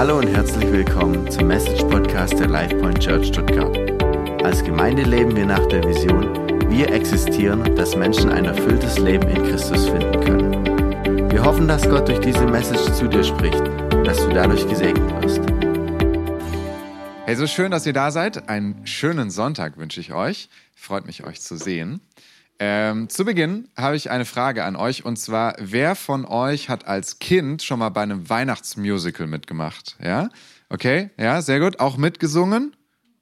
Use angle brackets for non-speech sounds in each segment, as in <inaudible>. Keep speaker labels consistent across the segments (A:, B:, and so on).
A: Hallo und herzlich willkommen zum Message Podcast der LifePoint Church Stuttgart. Als Gemeinde leben wir nach der Vision, wir existieren, dass Menschen ein erfülltes Leben in Christus finden können. Wir hoffen, dass Gott durch diese Message zu dir spricht und dass du dadurch gesegnet wirst.
B: Hey, so schön, dass ihr da seid. Einen schönen Sonntag wünsche ich euch. Freut mich, euch zu sehen. Ähm, zu Beginn habe ich eine Frage an euch und zwar, wer von euch hat als Kind schon mal bei einem Weihnachtsmusical mitgemacht? Ja? Okay, ja, sehr gut. Auch mitgesungen?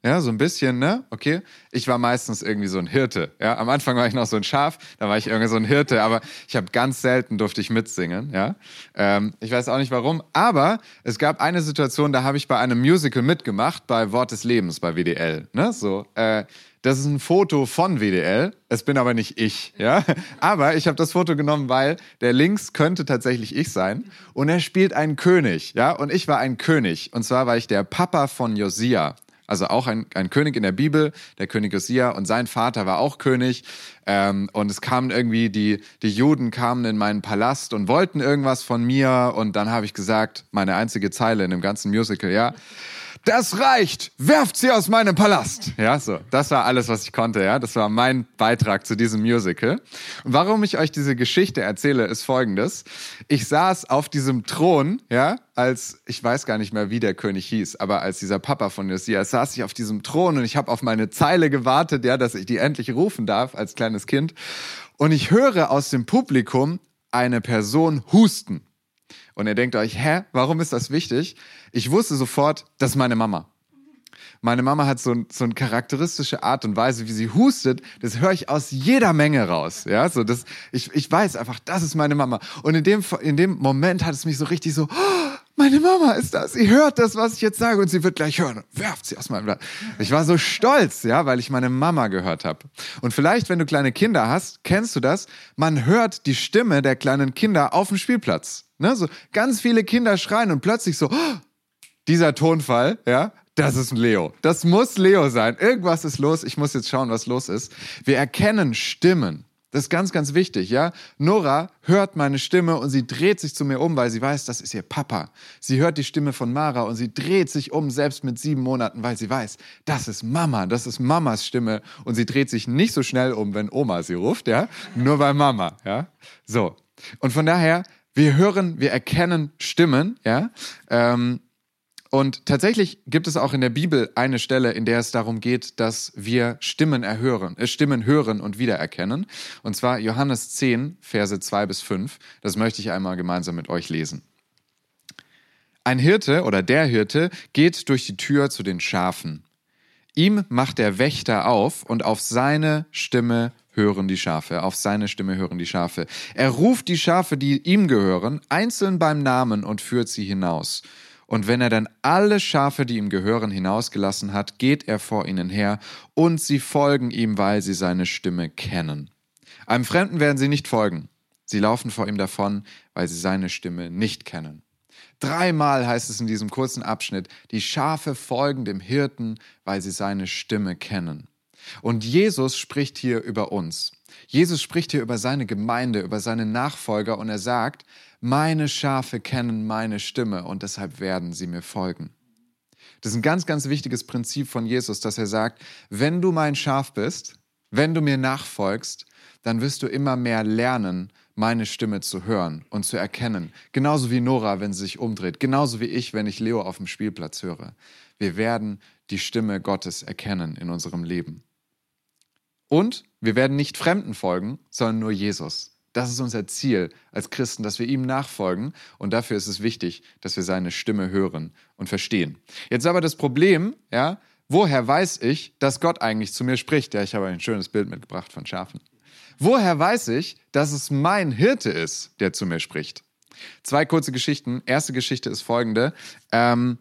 B: Ja, so ein bisschen, ne? Okay. Ich war meistens irgendwie so ein Hirte. Ja, am Anfang war ich noch so ein Schaf, da war ich irgendwie so ein Hirte, aber ich habe ganz selten durfte ich mitsingen. Ja, ähm, ich weiß auch nicht warum, aber es gab eine Situation, da habe ich bei einem Musical mitgemacht, bei Wort des Lebens bei WDL. Ne, so. Äh, das ist ein Foto von WDL. Es bin aber nicht ich, ja. Aber ich habe das Foto genommen, weil der links könnte tatsächlich ich sein. Und er spielt einen König, ja. Und ich war ein König. Und zwar war ich der Papa von Josia. Also auch ein, ein König in der Bibel, der König Josia. Und sein Vater war auch König. Ähm, und es kamen irgendwie, die, die Juden kamen in meinen Palast und wollten irgendwas von mir. Und dann habe ich gesagt, meine einzige Zeile in dem ganzen Musical, ja das reicht, werft sie aus meinem Palast. Ja, so, das war alles, was ich konnte, ja. Das war mein Beitrag zu diesem Musical. Und warum ich euch diese Geschichte erzähle, ist folgendes. Ich saß auf diesem Thron, ja, als, ich weiß gar nicht mehr, wie der König hieß, aber als dieser Papa von Josias saß ich auf diesem Thron und ich habe auf meine Zeile gewartet, ja, dass ich die endlich rufen darf als kleines Kind. Und ich höre aus dem Publikum eine Person husten. Und ihr denkt euch, hä, warum ist das wichtig? Ich wusste sofort, das ist meine Mama. Meine Mama hat so, so eine charakteristische Art und Weise, wie sie hustet. Das höre ich aus jeder Menge raus. Ja, so das, ich, ich weiß einfach, das ist meine Mama. Und in dem, in dem Moment hat es mich so richtig so, oh, meine Mama ist das. Sie hört das, was ich jetzt sage und sie wird gleich hören. Werft sie aus meinem Blatt. Ich war so stolz, ja, weil ich meine Mama gehört habe. Und vielleicht, wenn du kleine Kinder hast, kennst du das. Man hört die Stimme der kleinen Kinder auf dem Spielplatz. Ne? So ganz viele Kinder schreien und plötzlich so, oh, dieser Tonfall, ja, das ist ein Leo. Das muss Leo sein. Irgendwas ist los. Ich muss jetzt schauen, was los ist. Wir erkennen Stimmen. Das ist ganz, ganz wichtig, ja. Nora hört meine Stimme und sie dreht sich zu mir um, weil sie weiß, das ist ihr Papa. Sie hört die Stimme von Mara und sie dreht sich um, selbst mit sieben Monaten, weil sie weiß, das ist Mama, das ist Mamas Stimme. Und sie dreht sich nicht so schnell um, wenn Oma sie ruft, ja. Nur bei Mama, ja. So. Und von daher wir hören, wir erkennen Stimmen, ja. Ähm, und tatsächlich gibt es auch in der Bibel eine Stelle, in der es darum geht, dass wir Stimmen erhören, äh, Stimmen hören und wiedererkennen. Und zwar Johannes 10, Verse 2 bis 5. Das möchte ich einmal gemeinsam mit euch lesen. Ein Hirte oder der Hirte geht durch die Tür zu den Schafen. Ihm macht der Wächter auf und auf seine Stimme hören die Schafe, auf seine Stimme hören die Schafe. Er ruft die Schafe, die ihm gehören, einzeln beim Namen und führt sie hinaus. Und wenn er dann alle Schafe, die ihm gehören, hinausgelassen hat, geht er vor ihnen her, und sie folgen ihm, weil sie seine Stimme kennen. Einem Fremden werden sie nicht folgen. Sie laufen vor ihm davon, weil sie seine Stimme nicht kennen. Dreimal heißt es in diesem kurzen Abschnitt, die Schafe folgen dem Hirten, weil sie seine Stimme kennen. Und Jesus spricht hier über uns. Jesus spricht hier über seine Gemeinde, über seine Nachfolger und er sagt, meine Schafe kennen meine Stimme und deshalb werden sie mir folgen. Das ist ein ganz, ganz wichtiges Prinzip von Jesus, dass er sagt, wenn du mein Schaf bist, wenn du mir nachfolgst, dann wirst du immer mehr lernen, meine Stimme zu hören und zu erkennen. Genauso wie Nora, wenn sie sich umdreht. Genauso wie ich, wenn ich Leo auf dem Spielplatz höre. Wir werden die Stimme Gottes erkennen in unserem Leben. Und wir werden nicht Fremden folgen, sondern nur Jesus. Das ist unser Ziel als Christen, dass wir ihm nachfolgen. Und dafür ist es wichtig, dass wir seine Stimme hören und verstehen. Jetzt aber das Problem, ja, woher weiß ich, dass Gott eigentlich zu mir spricht? Ja, ich habe ein schönes Bild mitgebracht von Schafen. Woher weiß ich, dass es mein Hirte ist, der zu mir spricht? Zwei kurze Geschichten. Erste Geschichte ist folgende. Ähm,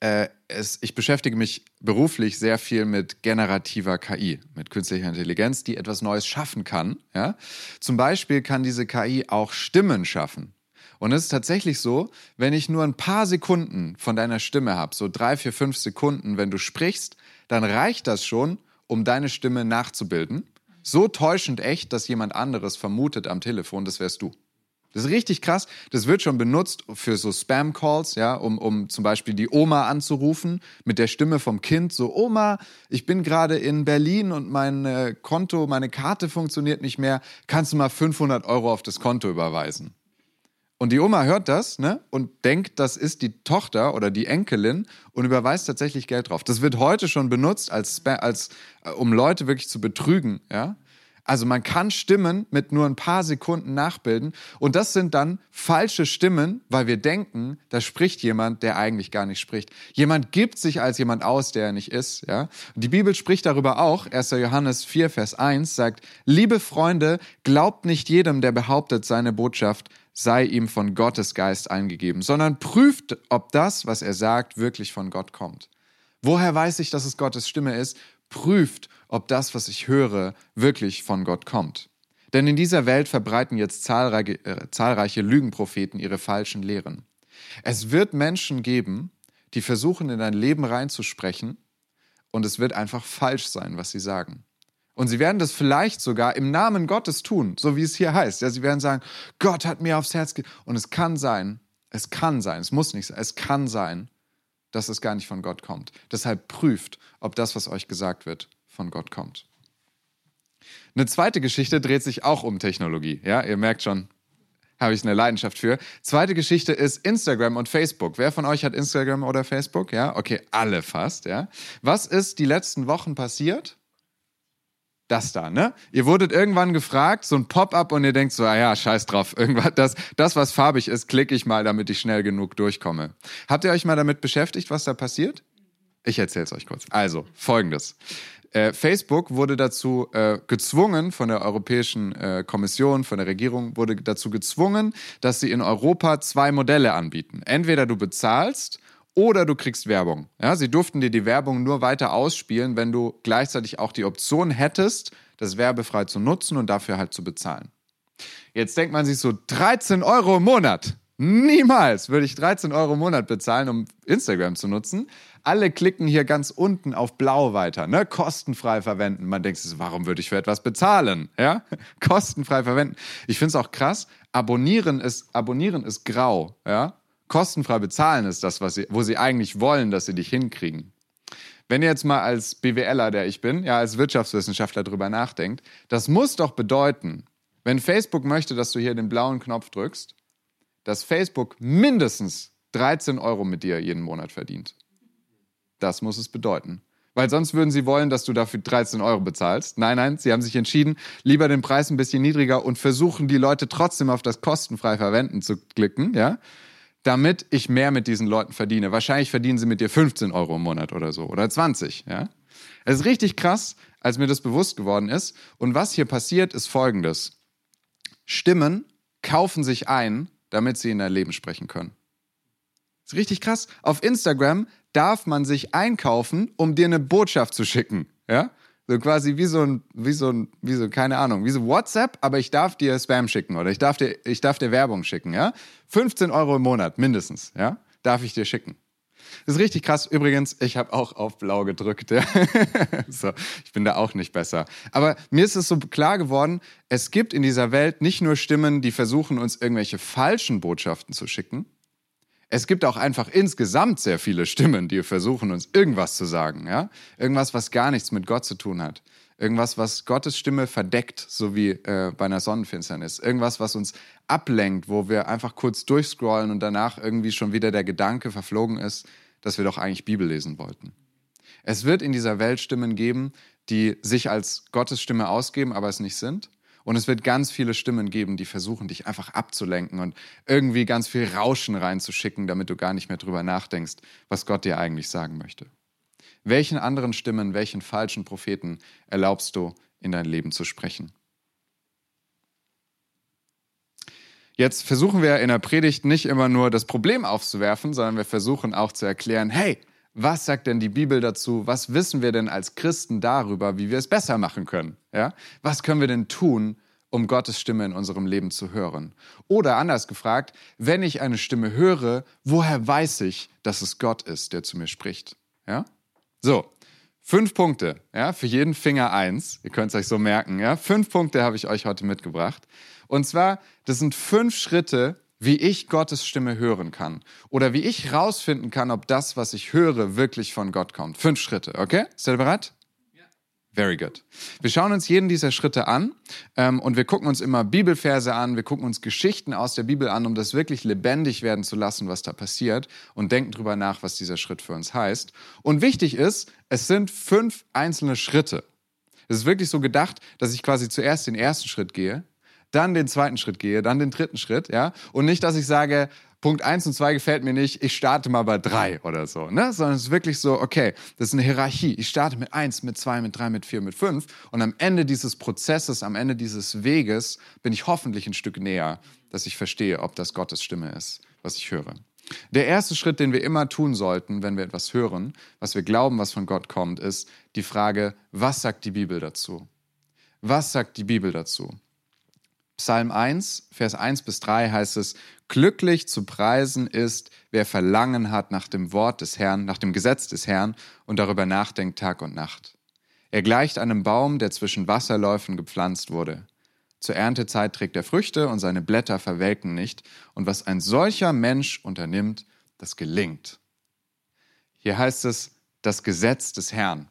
B: äh, es, ich beschäftige mich beruflich sehr viel mit generativer KI, mit künstlicher Intelligenz, die etwas Neues schaffen kann. Ja? Zum Beispiel kann diese KI auch Stimmen schaffen. Und es ist tatsächlich so, wenn ich nur ein paar Sekunden von deiner Stimme habe, so drei, vier, fünf Sekunden, wenn du sprichst, dann reicht das schon, um deine Stimme nachzubilden. So täuschend echt, dass jemand anderes vermutet am Telefon, das wärst du. Das ist richtig krass. Das wird schon benutzt für so Spam-Calls, ja, um, um zum Beispiel die Oma anzurufen mit der Stimme vom Kind. So, Oma, ich bin gerade in Berlin und mein äh, Konto, meine Karte funktioniert nicht mehr. Kannst du mal 500 Euro auf das Konto überweisen? Und die Oma hört das ne, und denkt, das ist die Tochter oder die Enkelin und überweist tatsächlich Geld drauf. Das wird heute schon benutzt, als, als, äh, um Leute wirklich zu betrügen. Ja? Also man kann Stimmen mit nur ein paar Sekunden nachbilden und das sind dann falsche Stimmen, weil wir denken, da spricht jemand, der eigentlich gar nicht spricht. Jemand gibt sich als jemand aus, der er nicht ist. Ja? Und die Bibel spricht darüber auch. 1. Johannes 4, Vers 1 sagt, liebe Freunde, glaubt nicht jedem, der behauptet, seine Botschaft sei ihm von Gottes Geist eingegeben, sondern prüft, ob das, was er sagt, wirklich von Gott kommt. Woher weiß ich, dass es Gottes Stimme ist? Prüft, ob das, was ich höre, wirklich von Gott kommt. Denn in dieser Welt verbreiten jetzt zahlreiche, äh, zahlreiche Lügenpropheten ihre falschen Lehren. Es wird Menschen geben, die versuchen, in dein Leben reinzusprechen und es wird einfach falsch sein, was sie sagen. Und sie werden das vielleicht sogar im Namen Gottes tun, so wie es hier heißt. Ja, sie werden sagen, Gott hat mir aufs Herz ge Und es kann sein, es kann sein, es muss nicht sein, es kann sein, dass es gar nicht von Gott kommt. Deshalb prüft, ob das, was euch gesagt wird, von Gott kommt. Eine zweite Geschichte dreht sich auch um Technologie. Ja, ihr merkt schon, habe ich eine Leidenschaft für. Zweite Geschichte ist Instagram und Facebook. Wer von euch hat Instagram oder Facebook? Ja, okay, alle fast. Ja, was ist die letzten Wochen passiert? Das da, ne? Ihr wurdet irgendwann gefragt, so ein Pop-up und ihr denkt so, ah ja, scheiß drauf, irgendwas, das, das, was farbig ist, klicke ich mal, damit ich schnell genug durchkomme. Habt ihr euch mal damit beschäftigt, was da passiert? Ich erzähle es euch kurz. Also, folgendes. Äh, Facebook wurde dazu äh, gezwungen, von der Europäischen äh, Kommission, von der Regierung, wurde dazu gezwungen, dass sie in Europa zwei Modelle anbieten. Entweder du bezahlst oder du kriegst Werbung. Ja, sie durften dir die Werbung nur weiter ausspielen, wenn du gleichzeitig auch die Option hättest, das werbefrei zu nutzen und dafür halt zu bezahlen. Jetzt denkt man sich so, 13 Euro im Monat. Niemals würde ich 13 Euro im Monat bezahlen, um Instagram zu nutzen. Alle klicken hier ganz unten auf blau weiter, ne? Kostenfrei verwenden. Man denkt sich, warum würde ich für etwas bezahlen? Ja? <laughs> Kostenfrei verwenden. Ich finde es auch krass. Abonnieren ist, abonnieren ist grau, ja? Kostenfrei bezahlen ist das, was sie, wo sie eigentlich wollen, dass sie dich hinkriegen. Wenn ihr jetzt mal als BWLer, der ich bin, ja, als Wirtschaftswissenschaftler drüber nachdenkt, das muss doch bedeuten, wenn Facebook möchte, dass du hier den blauen Knopf drückst, dass Facebook mindestens 13 Euro mit dir jeden Monat verdient. Das muss es bedeuten. Weil sonst würden sie wollen, dass du dafür 13 Euro bezahlst. Nein, nein, sie haben sich entschieden, lieber den Preis ein bisschen niedriger und versuchen die Leute trotzdem auf das kostenfrei verwenden zu klicken, ja damit ich mehr mit diesen Leuten verdiene. Wahrscheinlich verdienen sie mit dir 15 Euro im Monat oder so oder 20. Ja? Es ist richtig krass, als mir das bewusst geworden ist. Und was hier passiert, ist folgendes. Stimmen kaufen sich ein, damit sie in dein Leben sprechen können. Das ist richtig krass. Auf Instagram darf man sich einkaufen, um dir eine Botschaft zu schicken. Ja? So quasi wie so ein, wie so ein, wie so, keine Ahnung, wie so WhatsApp, aber ich darf dir Spam schicken oder ich darf dir, ich darf dir Werbung schicken, ja? 15 Euro im Monat mindestens, ja? Darf ich dir schicken. Das ist richtig krass. Übrigens, ich habe auch auf Blau gedrückt. Ja? <laughs> so, ich bin da auch nicht besser. Aber mir ist es so klar geworden, es gibt in dieser Welt nicht nur Stimmen, die versuchen, uns irgendwelche falschen Botschaften zu schicken, es gibt auch einfach insgesamt sehr viele Stimmen, die versuchen, uns irgendwas zu sagen. Ja? Irgendwas, was gar nichts mit Gott zu tun hat. Irgendwas, was Gottes Stimme verdeckt, so wie äh, bei einer Sonnenfinsternis. Irgendwas, was uns ablenkt, wo wir einfach kurz durchscrollen und danach irgendwie schon wieder der Gedanke verflogen ist, dass wir doch eigentlich Bibel lesen wollten. Es wird in dieser Welt Stimmen geben, die sich als Gottes Stimme ausgeben, aber es nicht sind. Und es wird ganz viele Stimmen geben, die versuchen, dich einfach abzulenken und irgendwie ganz viel Rauschen reinzuschicken, damit du gar nicht mehr drüber nachdenkst, was Gott dir eigentlich sagen möchte. Welchen anderen Stimmen, welchen falschen Propheten erlaubst du, in dein Leben zu sprechen? Jetzt versuchen wir in der Predigt nicht immer nur das Problem aufzuwerfen, sondern wir versuchen auch zu erklären, hey, was sagt denn die Bibel dazu? Was wissen wir denn als Christen darüber, wie wir es besser machen können? Ja? Was können wir denn tun, um Gottes Stimme in unserem Leben zu hören? Oder anders gefragt, wenn ich eine Stimme höre, woher weiß ich, dass es Gott ist, der zu mir spricht? Ja? So, fünf Punkte, ja, für jeden Finger eins. Ihr könnt es euch so merken, ja. Fünf Punkte habe ich euch heute mitgebracht. Und zwar, das sind fünf Schritte, wie ich Gottes Stimme hören kann. Oder wie ich rausfinden kann, ob das, was ich höre, wirklich von Gott kommt. Fünf Schritte, okay? Seid ihr bereit? Very good. Wir schauen uns jeden dieser Schritte an ähm, und wir gucken uns immer Bibelverse an, wir gucken uns Geschichten aus der Bibel an, um das wirklich lebendig werden zu lassen, was da passiert und denken drüber nach, was dieser Schritt für uns heißt. Und wichtig ist, es sind fünf einzelne Schritte. Es ist wirklich so gedacht, dass ich quasi zuerst den ersten Schritt gehe, dann den zweiten Schritt gehe, dann den dritten Schritt, ja, und nicht, dass ich sage, Punkt 1 und 2 gefällt mir nicht, ich starte mal bei 3 oder so, ne? Sondern es ist wirklich so, okay, das ist eine Hierarchie. Ich starte mit 1, mit 2, mit 3, mit 4, mit 5 und am Ende dieses Prozesses, am Ende dieses Weges bin ich hoffentlich ein Stück näher, dass ich verstehe, ob das Gottes Stimme ist, was ich höre. Der erste Schritt, den wir immer tun sollten, wenn wir etwas hören, was wir glauben, was von Gott kommt, ist die Frage, was sagt die Bibel dazu? Was sagt die Bibel dazu? Psalm 1, Vers 1 bis 3 heißt es, glücklich zu preisen ist, wer Verlangen hat nach dem Wort des Herrn, nach dem Gesetz des Herrn und darüber nachdenkt Tag und Nacht. Er gleicht einem Baum, der zwischen Wasserläufen gepflanzt wurde. Zur Erntezeit trägt er Früchte und seine Blätter verwelken nicht, und was ein solcher Mensch unternimmt, das gelingt. Hier heißt es das Gesetz des Herrn.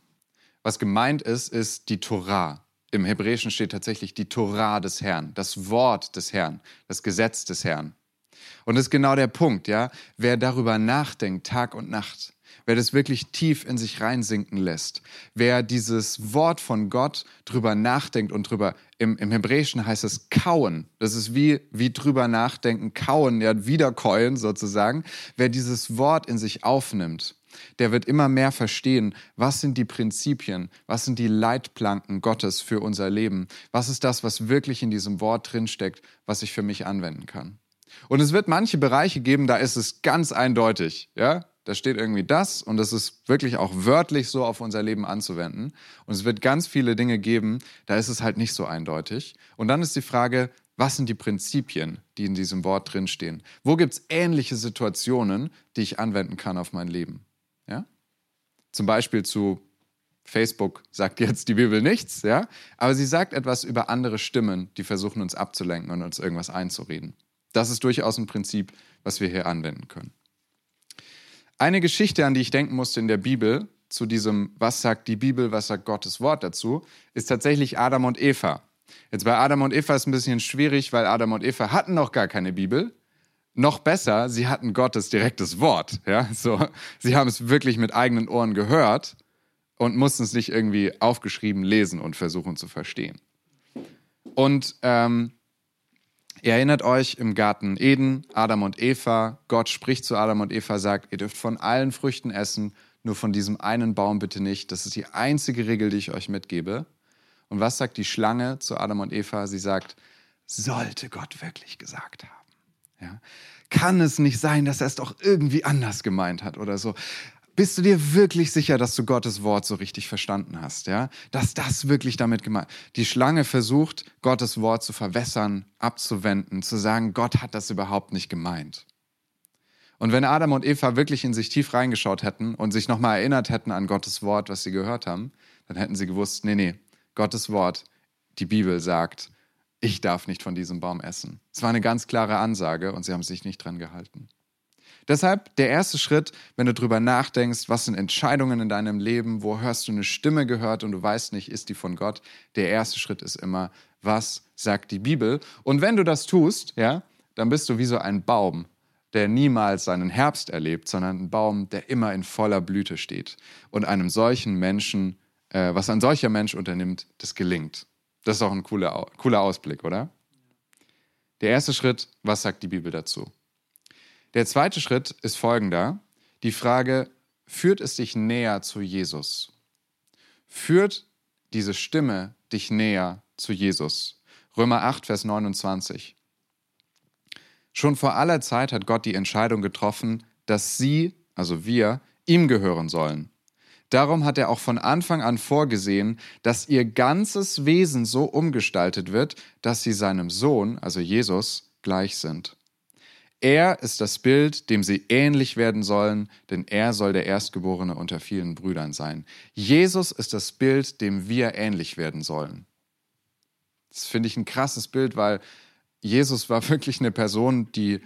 B: Was gemeint ist, ist die Torah. Im Hebräischen steht tatsächlich die Torah des Herrn, das Wort des Herrn, das Gesetz des Herrn. Und das ist genau der Punkt, ja. Wer darüber nachdenkt, Tag und Nacht, wer das wirklich tief in sich reinsinken lässt, wer dieses Wort von Gott drüber nachdenkt und drüber, im, im Hebräischen heißt es kauen, das ist wie, wie drüber nachdenken, kauen, ja, wiederkäuen sozusagen, wer dieses Wort in sich aufnimmt der wird immer mehr verstehen, was sind die Prinzipien, was sind die Leitplanken Gottes für unser Leben, was ist das, was wirklich in diesem Wort drinsteckt, was ich für mich anwenden kann. Und es wird manche Bereiche geben, da ist es ganz eindeutig, ja, da steht irgendwie das und das ist wirklich auch wörtlich so auf unser Leben anzuwenden. Und es wird ganz viele Dinge geben, da ist es halt nicht so eindeutig. Und dann ist die Frage, was sind die Prinzipien, die in diesem Wort drinstehen? Wo gibt es ähnliche Situationen, die ich anwenden kann auf mein Leben? Zum Beispiel zu Facebook sagt jetzt die Bibel nichts, ja, aber sie sagt etwas über andere Stimmen, die versuchen uns abzulenken und uns irgendwas einzureden. Das ist durchaus ein Prinzip, was wir hier anwenden können. Eine Geschichte, an die ich denken musste in der Bibel, zu diesem, was sagt die Bibel, was sagt Gottes Wort dazu, ist tatsächlich Adam und Eva. Jetzt bei Adam und Eva ist es ein bisschen schwierig, weil Adam und Eva hatten noch gar keine Bibel. Noch besser, sie hatten Gottes direktes Wort. Ja? So, sie haben es wirklich mit eigenen Ohren gehört und mussten es nicht irgendwie aufgeschrieben lesen und versuchen zu verstehen. Und ähm, ihr erinnert euch im Garten Eden, Adam und Eva, Gott spricht zu Adam und Eva, sagt, ihr dürft von allen Früchten essen, nur von diesem einen Baum bitte nicht. Das ist die einzige Regel, die ich euch mitgebe. Und was sagt die Schlange zu Adam und Eva? Sie sagt, sollte Gott wirklich gesagt haben. Ja? Kann es nicht sein, dass er es doch irgendwie anders gemeint hat oder so? Bist du dir wirklich sicher, dass du Gottes Wort so richtig verstanden hast, ja? Dass das wirklich damit gemeint? Die Schlange versucht, Gottes Wort zu verwässern, abzuwenden, zu sagen, Gott hat das überhaupt nicht gemeint. Und wenn Adam und Eva wirklich in sich tief reingeschaut hätten und sich nochmal erinnert hätten an Gottes Wort, was sie gehört haben, dann hätten sie gewusst, nee, nee, Gottes Wort, die Bibel sagt, ich darf nicht von diesem Baum essen. Es war eine ganz klare Ansage und sie haben sich nicht dran gehalten. Deshalb der erste Schritt, wenn du drüber nachdenkst, was sind Entscheidungen in deinem Leben, wo hörst du eine Stimme gehört und du weißt nicht, ist die von Gott? Der erste Schritt ist immer, was sagt die Bibel? Und wenn du das tust, ja, dann bist du wie so ein Baum, der niemals seinen Herbst erlebt, sondern ein Baum, der immer in voller Blüte steht. Und einem solchen Menschen, äh, was ein solcher Mensch unternimmt, das gelingt. Das ist auch ein cooler, cooler Ausblick, oder? Der erste Schritt, was sagt die Bibel dazu? Der zweite Schritt ist folgender. Die Frage, führt es dich näher zu Jesus? Führt diese Stimme dich näher zu Jesus? Römer 8, Vers 29. Schon vor aller Zeit hat Gott die Entscheidung getroffen, dass sie, also wir, ihm gehören sollen. Darum hat er auch von Anfang an vorgesehen, dass ihr ganzes Wesen so umgestaltet wird, dass sie seinem Sohn, also Jesus, gleich sind. Er ist das Bild, dem sie ähnlich werden sollen, denn er soll der Erstgeborene unter vielen Brüdern sein. Jesus ist das Bild, dem wir ähnlich werden sollen. Das finde ich ein krasses Bild, weil Jesus war <laughs> wirklich eine Person, die,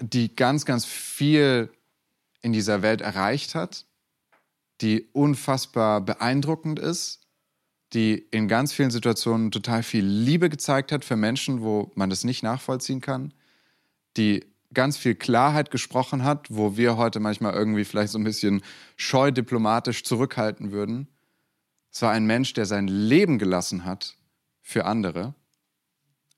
B: die ganz, ganz viel in dieser Welt erreicht hat, die unfassbar beeindruckend ist, die in ganz vielen Situationen total viel Liebe gezeigt hat für Menschen, wo man das nicht nachvollziehen kann, die ganz viel Klarheit gesprochen hat, wo wir heute manchmal irgendwie vielleicht so ein bisschen scheu diplomatisch zurückhalten würden. Es war ein Mensch, der sein Leben gelassen hat für andere.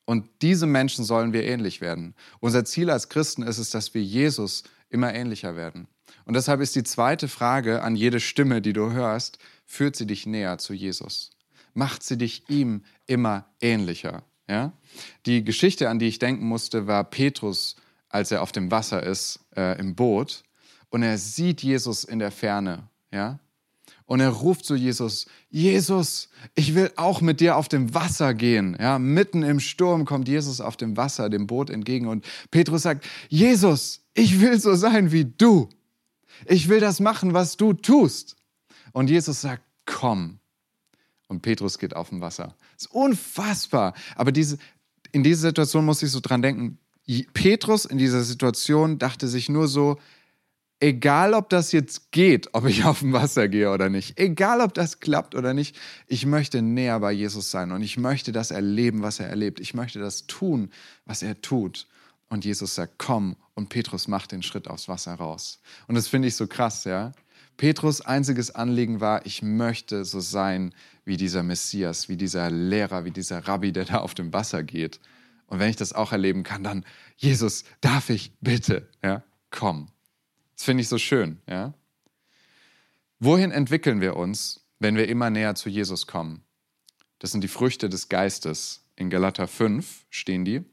B: Und diese Menschen sollen wir ähnlich werden. Unser Ziel als Christen ist es, dass wir Jesus immer ähnlicher werden. Und deshalb ist die zweite Frage an jede Stimme, die du hörst, führt sie dich näher zu Jesus? Macht sie dich ihm immer ähnlicher? Ja? Die Geschichte, an die ich denken musste, war Petrus, als er auf dem Wasser ist, äh, im Boot. Und er sieht Jesus in der Ferne. Ja? Und er ruft zu Jesus, Jesus, ich will auch mit dir auf dem Wasser gehen. Ja, mitten im Sturm kommt Jesus auf dem Wasser dem Boot entgegen und Petrus sagt, Jesus, ich will so sein wie du. Ich will das machen, was du tust. Und Jesus sagt, komm. Und Petrus geht auf dem Wasser. Das ist unfassbar. Aber diese, in dieser Situation muss ich so dran denken. Petrus in dieser Situation dachte sich nur so, egal ob das jetzt geht, ob ich auf dem Wasser gehe oder nicht, egal ob das klappt oder nicht, ich möchte näher bei Jesus sein und ich möchte das erleben, was er erlebt. Ich möchte das tun, was er tut. Und Jesus sagt, komm. Und Petrus macht den Schritt aufs Wasser raus. Und das finde ich so krass, ja. Petrus einziges Anliegen war, ich möchte so sein wie dieser Messias, wie dieser Lehrer, wie dieser Rabbi, der da auf dem Wasser geht. Und wenn ich das auch erleben kann, dann, Jesus, darf ich bitte, ja, komm. Das finde ich so schön. Ja? Wohin entwickeln wir uns, wenn wir immer näher zu Jesus kommen? Das sind die Früchte des Geistes. In Galater 5 stehen die.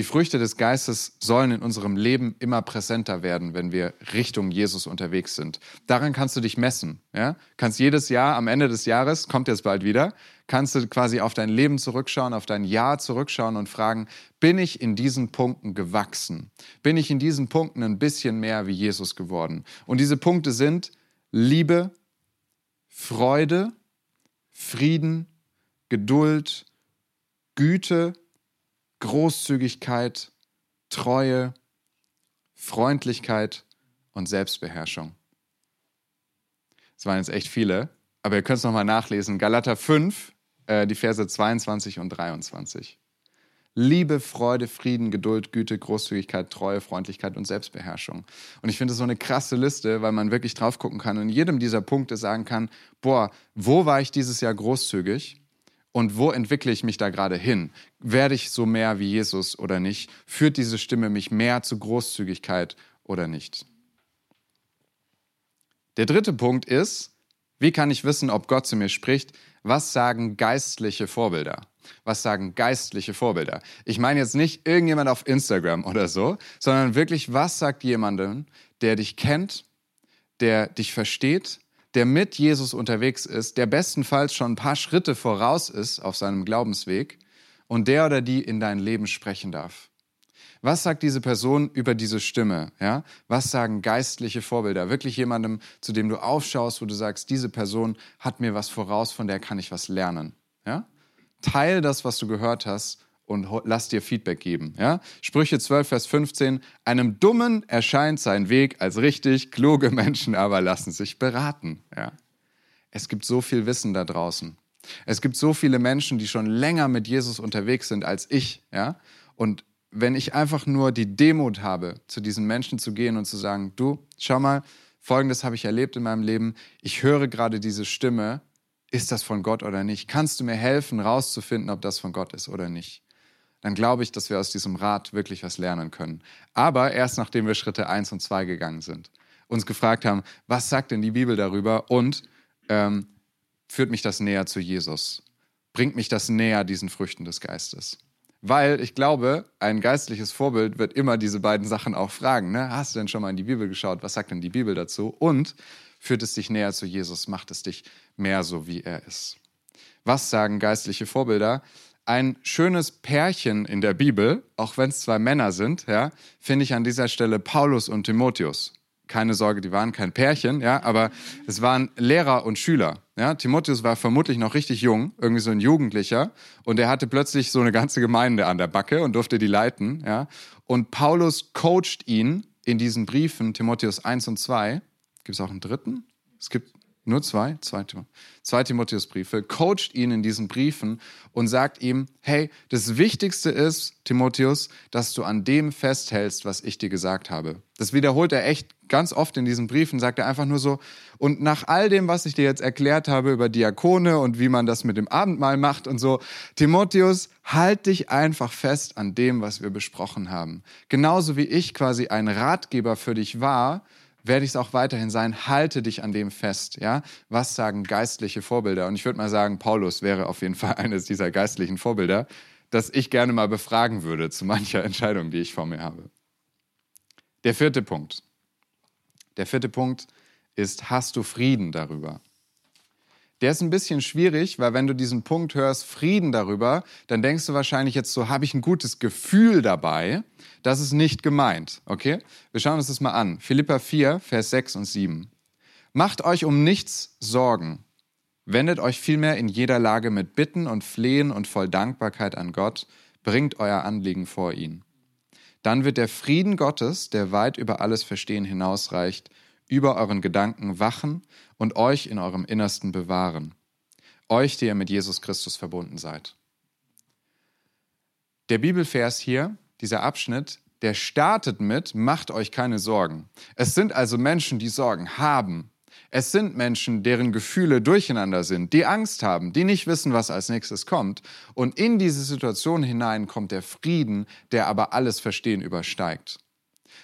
B: Die Früchte des Geistes sollen in unserem Leben immer präsenter werden, wenn wir Richtung Jesus unterwegs sind. Daran kannst du dich messen. Ja? Kannst jedes Jahr, am Ende des Jahres, kommt jetzt bald wieder, kannst du quasi auf dein Leben zurückschauen, auf dein Jahr zurückschauen und fragen, bin ich in diesen Punkten gewachsen? Bin ich in diesen Punkten ein bisschen mehr wie Jesus geworden? Und diese Punkte sind Liebe, Freude, Frieden, Geduld, Güte, Großzügigkeit, Treue, Freundlichkeit und Selbstbeherrschung. Das waren jetzt echt viele, aber ihr könnt es nochmal nachlesen. Galater 5, äh, die Verse 22 und 23. Liebe, Freude, Frieden, Geduld, Güte, Großzügigkeit, Treue, Freundlichkeit und Selbstbeherrschung. Und ich finde es so eine krasse Liste, weil man wirklich drauf gucken kann und in jedem dieser Punkte sagen kann, boah, wo war ich dieses Jahr großzügig? Und wo entwickle ich mich da gerade hin? Werde ich so mehr wie Jesus oder nicht? Führt diese Stimme mich mehr zu Großzügigkeit oder nicht? Der dritte Punkt ist, wie kann ich wissen, ob Gott zu mir spricht? Was sagen geistliche Vorbilder? Was sagen geistliche Vorbilder? Ich meine jetzt nicht irgendjemand auf Instagram oder so, sondern wirklich, was sagt jemandem, der dich kennt, der dich versteht, der mit Jesus unterwegs ist, der bestenfalls schon ein paar Schritte voraus ist auf seinem Glaubensweg und der oder die in dein Leben sprechen darf. Was sagt diese Person über diese Stimme? Ja? Was sagen geistliche Vorbilder? Wirklich jemandem, zu dem du aufschaust, wo du sagst, diese Person hat mir was voraus, von der kann ich was lernen. Ja? Teil das, was du gehört hast und lass dir Feedback geben. Ja? Sprüche 12, Vers 15. Einem Dummen erscheint sein Weg als richtig, kluge Menschen aber lassen sich beraten. Ja? Es gibt so viel Wissen da draußen. Es gibt so viele Menschen, die schon länger mit Jesus unterwegs sind als ich. Ja? Und wenn ich einfach nur die Demut habe, zu diesen Menschen zu gehen und zu sagen, du, schau mal, folgendes habe ich erlebt in meinem Leben. Ich höre gerade diese Stimme. Ist das von Gott oder nicht? Kannst du mir helfen, rauszufinden, ob das von Gott ist oder nicht? Dann glaube ich, dass wir aus diesem Rat wirklich was lernen können. Aber erst nachdem wir Schritte 1 und 2 gegangen sind, uns gefragt haben, was sagt denn die Bibel darüber und ähm, führt mich das näher zu Jesus? Bringt mich das näher diesen Früchten des Geistes? Weil ich glaube, ein geistliches Vorbild wird immer diese beiden Sachen auch fragen. Ne? Hast du denn schon mal in die Bibel geschaut? Was sagt denn die Bibel dazu? Und führt es dich näher zu Jesus? Macht es dich mehr so, wie er ist? Was sagen geistliche Vorbilder? Ein schönes Pärchen in der Bibel, auch wenn es zwei Männer sind, ja, finde ich an dieser Stelle Paulus und Timotheus. Keine Sorge, die waren kein Pärchen, ja, aber es waren Lehrer und Schüler. Ja, Timotheus war vermutlich noch richtig jung, irgendwie so ein Jugendlicher, und er hatte plötzlich so eine ganze Gemeinde an der Backe und durfte die leiten. Ja. Und Paulus coacht ihn in diesen Briefen, Timotheus 1 und 2. Gibt es auch einen dritten? Es gibt nur zwei, zwei, zwei Timotheusbriefe, coacht ihn in diesen Briefen und sagt ihm, hey, das Wichtigste ist, Timotheus, dass du an dem festhältst, was ich dir gesagt habe. Das wiederholt er echt ganz oft in diesen Briefen, sagt er einfach nur so, und nach all dem, was ich dir jetzt erklärt habe über Diakone und wie man das mit dem Abendmahl macht und so, Timotheus, halt dich einfach fest an dem, was wir besprochen haben. Genauso wie ich quasi ein Ratgeber für dich war, werde ich es auch weiterhin sein. Halte dich an dem fest. Ja? Was sagen geistliche Vorbilder? Und ich würde mal sagen, Paulus wäre auf jeden Fall <laughs> eines dieser geistlichen Vorbilder, das ich gerne mal befragen würde zu mancher Entscheidung, die ich vor mir habe. Der vierte Punkt. Der vierte Punkt ist, hast du Frieden darüber? Der ist ein bisschen schwierig, weil wenn du diesen Punkt hörst, Frieden darüber, dann denkst du wahrscheinlich jetzt so, habe ich ein gutes Gefühl dabei? Das ist nicht gemeint, okay? Wir schauen uns das mal an. Philippa 4, Vers 6 und 7. Macht euch um nichts Sorgen. Wendet euch vielmehr in jeder Lage mit Bitten und Flehen und voll Dankbarkeit an Gott. Bringt euer Anliegen vor ihn. Dann wird der Frieden Gottes, der weit über alles Verstehen hinausreicht, über euren Gedanken wachen und euch in eurem Innersten bewahren. Euch, die ihr mit Jesus Christus verbunden seid. Der Bibelvers hier, dieser Abschnitt, der startet mit, macht euch keine Sorgen. Es sind also Menschen, die Sorgen haben. Es sind Menschen, deren Gefühle durcheinander sind, die Angst haben, die nicht wissen, was als nächstes kommt. Und in diese Situation hinein kommt der Frieden, der aber alles Verstehen übersteigt.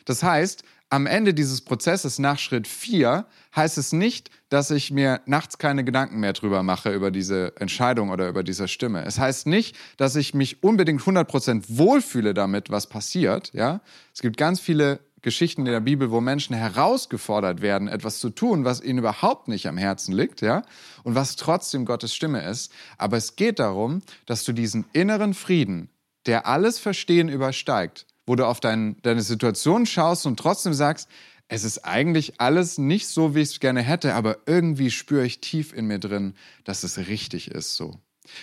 B: Das heißt, am Ende dieses Prozesses nach Schritt 4 heißt es nicht, dass ich mir nachts keine Gedanken mehr drüber mache, über diese Entscheidung oder über diese Stimme. Es heißt nicht, dass ich mich unbedingt 100% wohlfühle damit, was passiert. Ja? Es gibt ganz viele Geschichten in der Bibel, wo Menschen herausgefordert werden, etwas zu tun, was ihnen überhaupt nicht am Herzen liegt, ja, und was trotzdem Gottes Stimme ist. Aber es geht darum, dass du diesen inneren Frieden, der alles Verstehen übersteigt, wo du auf dein, deine Situation schaust und trotzdem sagst, es ist eigentlich alles nicht so, wie ich es gerne hätte, aber irgendwie spüre ich tief in mir drin, dass es richtig ist so.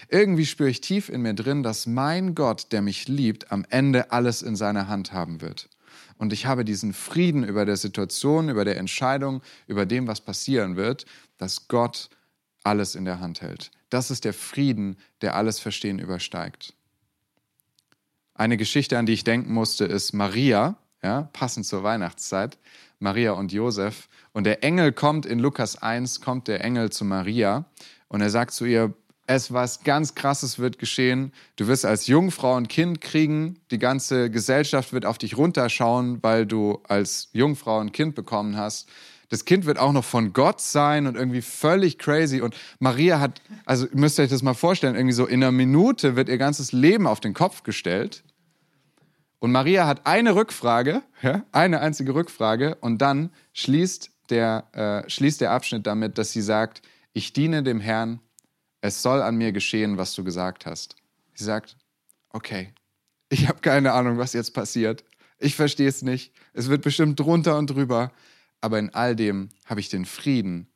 B: Irgendwie spüre ich tief in mir drin, dass mein Gott, der mich liebt, am Ende alles in seiner Hand haben wird. Und ich habe diesen Frieden über der Situation, über der Entscheidung, über dem, was passieren wird, dass Gott alles in der Hand hält. Das ist der Frieden, der alles Verstehen übersteigt. Eine Geschichte, an die ich denken musste, ist Maria, ja, passend zur Weihnachtszeit, Maria und Josef. Und der Engel kommt in Lukas 1, kommt der Engel zu Maria und er sagt zu ihr, es was ganz Krasses wird geschehen. Du wirst als Jungfrau ein Kind kriegen. Die ganze Gesellschaft wird auf dich runterschauen, weil du als Jungfrau ein Kind bekommen hast. Das Kind wird auch noch von Gott sein und irgendwie völlig crazy. Und Maria hat, also müsst ihr euch das mal vorstellen, irgendwie so in einer Minute wird ihr ganzes Leben auf den Kopf gestellt. Und Maria hat eine Rückfrage, ja, eine einzige Rückfrage, und dann schließt der, äh, schließt der Abschnitt damit, dass sie sagt, ich diene dem Herrn, es soll an mir geschehen, was du gesagt hast. Sie sagt, okay, ich habe keine Ahnung, was jetzt passiert. Ich verstehe es nicht. Es wird bestimmt drunter und drüber. Aber in all dem habe ich den Frieden,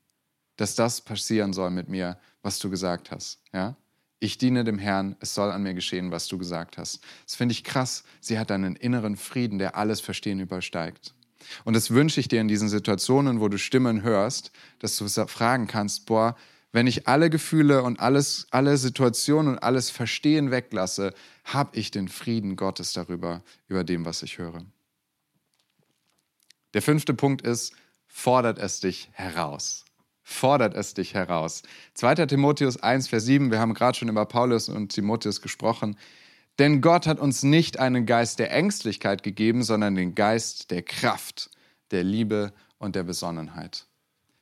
B: dass das passieren soll mit mir, was du gesagt hast. Ja? Ich diene dem Herrn, es soll an mir geschehen, was du gesagt hast. Das finde ich krass. Sie hat einen inneren Frieden, der alles Verstehen übersteigt. Und das wünsche ich dir in diesen Situationen, wo du Stimmen hörst, dass du fragen kannst, boah, wenn ich alle Gefühle und alles, alle Situationen und alles Verstehen weglasse, habe ich den Frieden Gottes darüber, über dem, was ich höre. Der fünfte Punkt ist, fordert es dich heraus fordert es dich heraus. 2. Timotheus 1, Vers 7, wir haben gerade schon über Paulus und Timotheus gesprochen. Denn Gott hat uns nicht einen Geist der Ängstlichkeit gegeben, sondern den Geist der Kraft, der Liebe und der Besonnenheit.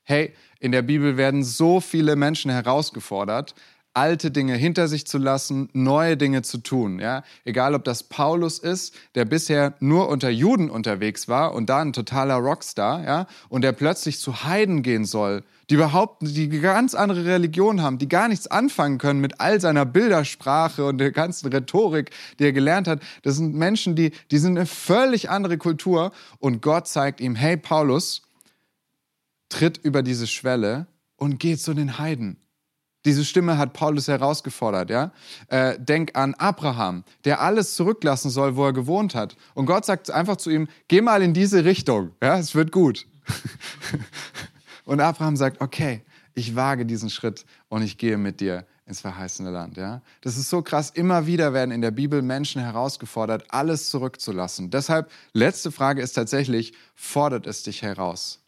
B: Hey, in der Bibel werden so viele Menschen herausgefordert, alte Dinge hinter sich zu lassen, neue Dinge zu tun. Ja? Egal, ob das Paulus ist, der bisher nur unter Juden unterwegs war und da ein totaler Rockstar, ja? und der plötzlich zu Heiden gehen soll, die überhaupt die ganz andere Religion haben, die gar nichts anfangen können mit all seiner Bildersprache und der ganzen Rhetorik, die er gelernt hat. Das sind Menschen, die, die sind eine völlig andere Kultur und Gott zeigt ihm, hey Paulus, tritt über diese Schwelle und geh zu den Heiden Diese Stimme hat Paulus herausgefordert, ja. Äh, denk an Abraham, der alles zurücklassen soll, wo er gewohnt hat. Und Gott sagt einfach zu ihm, geh mal in diese Richtung, ja, es wird gut. <laughs> und Abraham sagt, okay, ich wage diesen Schritt und ich gehe mit dir ins verheißene Land. Ja? Das ist so krass. Immer wieder werden in der Bibel Menschen herausgefordert, alles zurückzulassen. Deshalb, letzte Frage ist tatsächlich, fordert es dich heraus?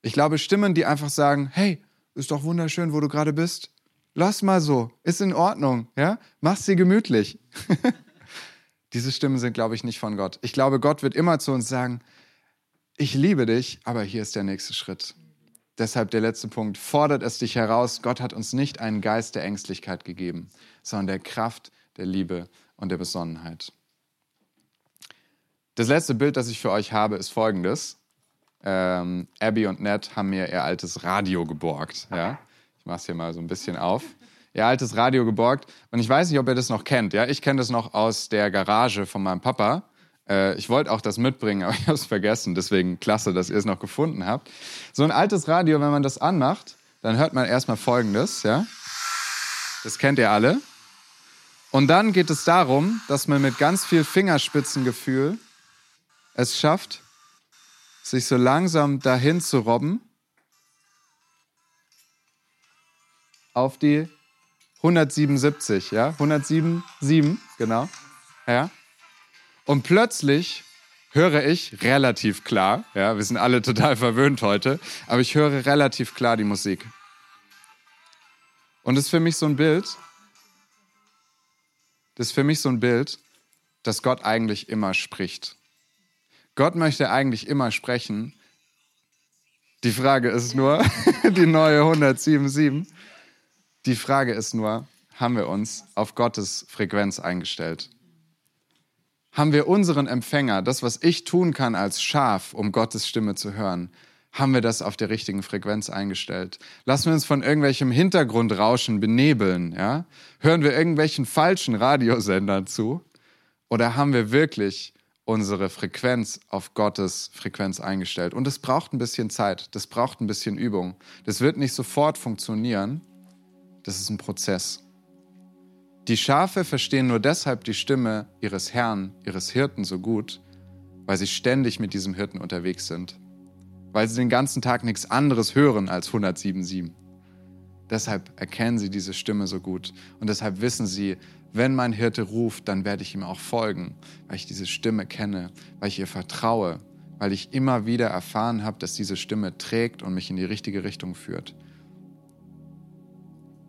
B: Ich glaube, Stimmen, die einfach sagen, hey, ist doch wunderschön, wo du gerade bist. Lass mal so, ist in Ordnung, ja? Mach's dir gemütlich. <laughs> Diese Stimmen sind, glaube ich, nicht von Gott. Ich glaube, Gott wird immer zu uns sagen, ich liebe dich, aber hier ist der nächste Schritt. Deshalb der letzte Punkt. Fordert es dich heraus. Gott hat uns nicht einen Geist der Ängstlichkeit gegeben, sondern der Kraft, der Liebe und der Besonnenheit. Das letzte Bild, das ich für euch habe, ist folgendes. Ähm, Abby und Ned haben mir ihr altes Radio geborgt. Ja? Ich mache es hier mal so ein bisschen auf. Ihr altes Radio geborgt. Und ich weiß nicht, ob ihr das noch kennt. Ja? Ich kenne das noch aus der Garage von meinem Papa. Äh, ich wollte auch das mitbringen, <laughs> aber ich habe es vergessen. Deswegen klasse, dass ihr es noch gefunden habt. So ein altes Radio, wenn man das anmacht, dann hört man erstmal Folgendes. Ja? Das kennt ihr alle. Und dann geht es darum, dass man mit ganz viel Fingerspitzengefühl es schafft, sich so langsam dahin zu robben auf die 177, ja, 107, genau, ja. Und plötzlich höre ich relativ klar, ja, wir sind alle total verwöhnt heute, aber ich höre relativ klar die Musik. Und das ist für mich so ein Bild, das ist für mich so ein Bild, dass Gott eigentlich immer spricht. Gott möchte eigentlich immer sprechen. Die Frage ist nur, <laughs> die neue 177, die Frage ist nur, haben wir uns auf Gottes Frequenz eingestellt? haben wir unseren Empfänger, das, was ich tun kann als Schaf, um Gottes Stimme zu hören, haben wir das auf der richtigen Frequenz eingestellt? Lassen wir uns von irgendwelchem Hintergrundrauschen benebeln, ja? Hören wir irgendwelchen falschen Radiosendern zu? Oder haben wir wirklich unsere Frequenz auf Gottes Frequenz eingestellt? Und das braucht ein bisschen Zeit, das braucht ein bisschen Übung. Das wird nicht sofort funktionieren. Das ist ein Prozess. Die Schafe verstehen nur deshalb die Stimme ihres Herrn, ihres Hirten so gut, weil sie ständig mit diesem Hirten unterwegs sind. Weil sie den ganzen Tag nichts anderes hören als 107,7. Deshalb erkennen sie diese Stimme so gut. Und deshalb wissen sie, wenn mein Hirte ruft, dann werde ich ihm auch folgen, weil ich diese Stimme kenne, weil ich ihr vertraue, weil ich immer wieder erfahren habe, dass diese Stimme trägt und mich in die richtige Richtung führt.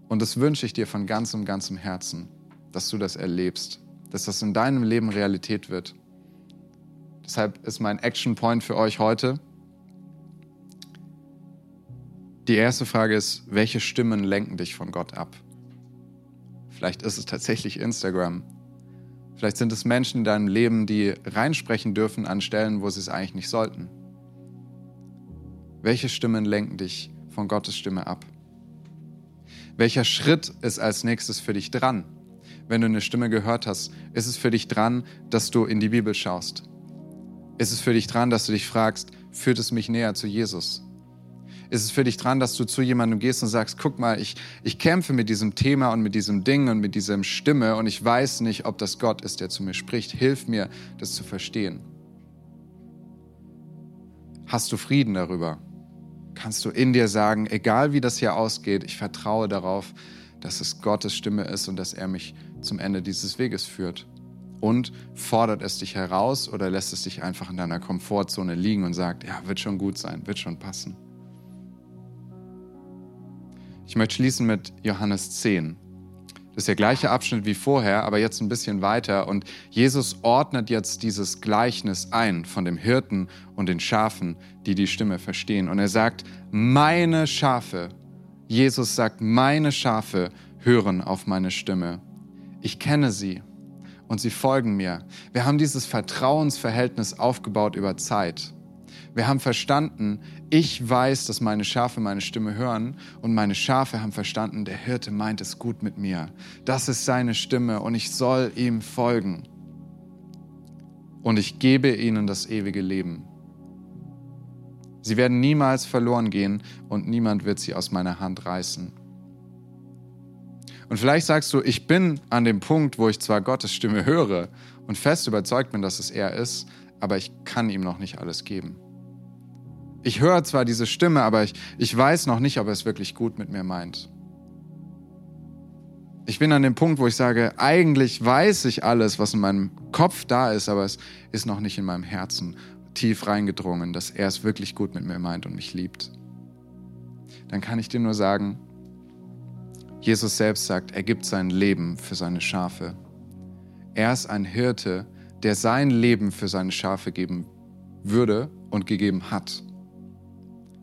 B: Und das wünsche ich dir von ganzem, ganzem Herzen, dass du das erlebst, dass das in deinem Leben Realität wird. Deshalb ist mein Action Point für euch heute. Die erste Frage ist, welche Stimmen lenken dich von Gott ab? Vielleicht ist es tatsächlich Instagram. Vielleicht sind es Menschen in deinem Leben, die reinsprechen dürfen an Stellen, wo sie es eigentlich nicht sollten. Welche Stimmen lenken dich von Gottes Stimme ab? Welcher Schritt ist als nächstes für dich dran? Wenn du eine Stimme gehört hast, ist es für dich dran, dass du in die Bibel schaust? Ist es für dich dran, dass du dich fragst, führt es mich näher zu Jesus? Ist es für dich dran, dass du zu jemandem gehst und sagst, guck mal, ich, ich kämpfe mit diesem Thema und mit diesem Ding und mit diesem Stimme und ich weiß nicht, ob das Gott ist, der zu mir spricht. Hilf mir, das zu verstehen. Hast du Frieden darüber? kannst du in dir sagen, egal wie das hier ausgeht, ich vertraue darauf, dass es Gottes Stimme ist und dass er mich zum Ende dieses Weges führt. Und fordert es dich heraus oder lässt es dich einfach in deiner Komfortzone liegen und sagt, ja, wird schon gut sein, wird schon passen. Ich möchte schließen mit Johannes 10. Das ist der gleiche Abschnitt wie vorher, aber jetzt ein bisschen weiter. Und Jesus ordnet jetzt dieses Gleichnis ein von dem Hirten und den Schafen, die die Stimme verstehen. Und er sagt, meine Schafe, Jesus sagt, meine Schafe hören auf meine Stimme. Ich kenne sie und sie folgen mir. Wir haben dieses Vertrauensverhältnis aufgebaut über Zeit. Wir haben verstanden, ich weiß, dass meine Schafe meine Stimme hören und meine Schafe haben verstanden, der Hirte meint es gut mit mir. Das ist seine Stimme und ich soll ihm folgen. Und ich gebe ihnen das ewige Leben. Sie werden niemals verloren gehen und niemand wird sie aus meiner Hand reißen. Und vielleicht sagst du, ich bin an dem Punkt, wo ich zwar Gottes Stimme höre und fest überzeugt bin, dass es er ist, aber ich kann ihm noch nicht alles geben. Ich höre zwar diese Stimme, aber ich, ich weiß noch nicht, ob er es wirklich gut mit mir meint. Ich bin an dem Punkt, wo ich sage, eigentlich weiß ich alles, was in meinem Kopf da ist, aber es ist noch nicht in meinem Herzen tief reingedrungen, dass er es wirklich gut mit mir meint und mich liebt. Dann kann ich dir nur sagen, Jesus selbst sagt, er gibt sein Leben für seine Schafe. Er ist ein Hirte, der sein Leben für seine Schafe geben würde und gegeben hat.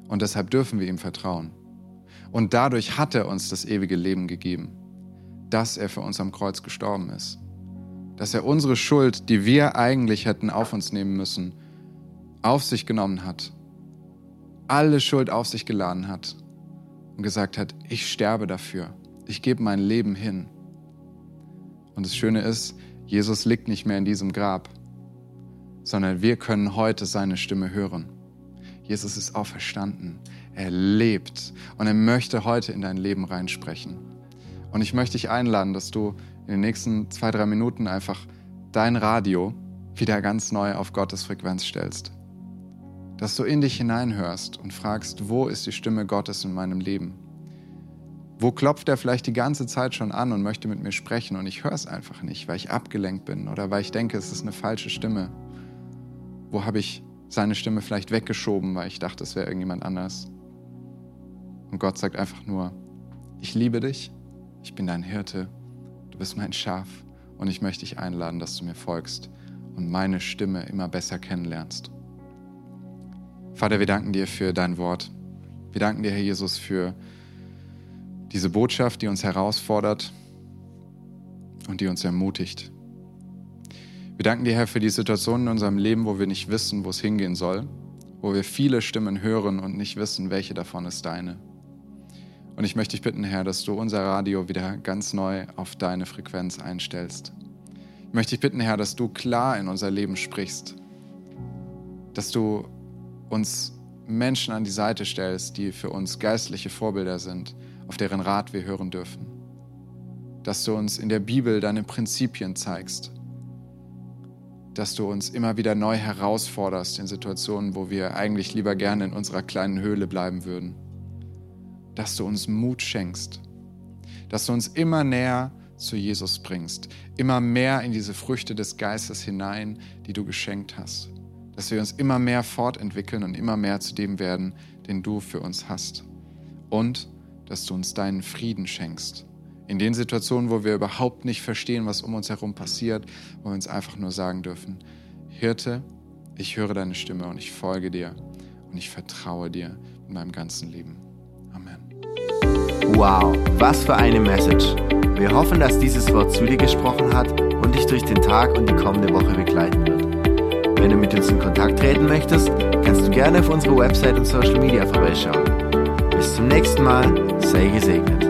B: Und deshalb dürfen wir ihm vertrauen. Und dadurch hat er uns das ewige Leben gegeben, dass er für uns am Kreuz gestorben ist. Dass er unsere Schuld, die wir eigentlich hätten auf uns nehmen müssen, auf sich genommen hat. Alle Schuld auf sich geladen hat und gesagt hat, ich sterbe dafür ich gebe mein Leben hin. Und das Schöne ist, Jesus liegt nicht mehr in diesem Grab, sondern wir können heute seine Stimme hören. Jesus ist auferstanden. Er lebt und er möchte heute in dein Leben reinsprechen. Und ich möchte dich einladen, dass du in den nächsten zwei, drei Minuten einfach dein Radio wieder ganz neu auf Gottes Frequenz stellst. Dass du in dich hineinhörst und fragst, wo ist die Stimme Gottes in meinem Leben? Wo klopft er vielleicht die ganze Zeit schon an und möchte mit mir sprechen und ich höre es einfach nicht, weil ich abgelenkt bin oder weil ich denke, es ist eine falsche Stimme? Wo habe ich seine Stimme vielleicht weggeschoben, weil ich dachte, es wäre irgendjemand anders? Und Gott sagt einfach nur, ich liebe dich, ich bin dein Hirte, du bist mein Schaf und ich möchte dich einladen, dass du mir folgst und meine Stimme immer besser kennenlernst. Vater, wir danken dir für dein Wort. Wir danken dir, Herr Jesus, für diese Botschaft, die uns herausfordert und die uns ermutigt. Wir danken dir, Herr, für die Situationen in unserem Leben, wo wir nicht wissen, wo es hingehen soll, wo wir viele Stimmen hören und nicht wissen, welche davon ist deine. Und ich möchte dich bitten, Herr, dass du unser Radio wieder ganz neu auf deine Frequenz einstellst. Ich möchte dich bitten, Herr, dass du klar in unser Leben sprichst, dass du uns Menschen an die Seite stellst, die für uns geistliche Vorbilder sind, auf deren Rat wir hören dürfen. Dass du uns in der Bibel deine Prinzipien zeigst. Dass du uns immer wieder neu herausforderst in Situationen, wo wir eigentlich lieber gerne in unserer kleinen Höhle bleiben würden. Dass du uns Mut schenkst. Dass du uns immer näher zu Jesus bringst. Immer mehr in diese Früchte des Geistes hinein, die du geschenkt hast. Dass wir uns immer mehr fortentwickeln und immer mehr zu dem werden, den du für uns hast. Und dass du uns deinen Frieden schenkst. In den Situationen, wo wir überhaupt nicht verstehen, was um uns herum passiert, wo wir uns einfach nur sagen dürfen, Hirte, ich höre deine Stimme und ich folge dir und ich vertraue dir in meinem ganzen Leben. Amen.
A: Wow, was für eine Message. Wir hoffen, dass dieses Wort zu dir gesprochen hat und dich durch den Tag und die kommende Woche begleiten wird. Wenn du mit uns in Kontakt treten möchtest, kannst du gerne auf unsere Website und Social Media vorbeischauen. Bis zum nächsten Mal. Sei gesegnet.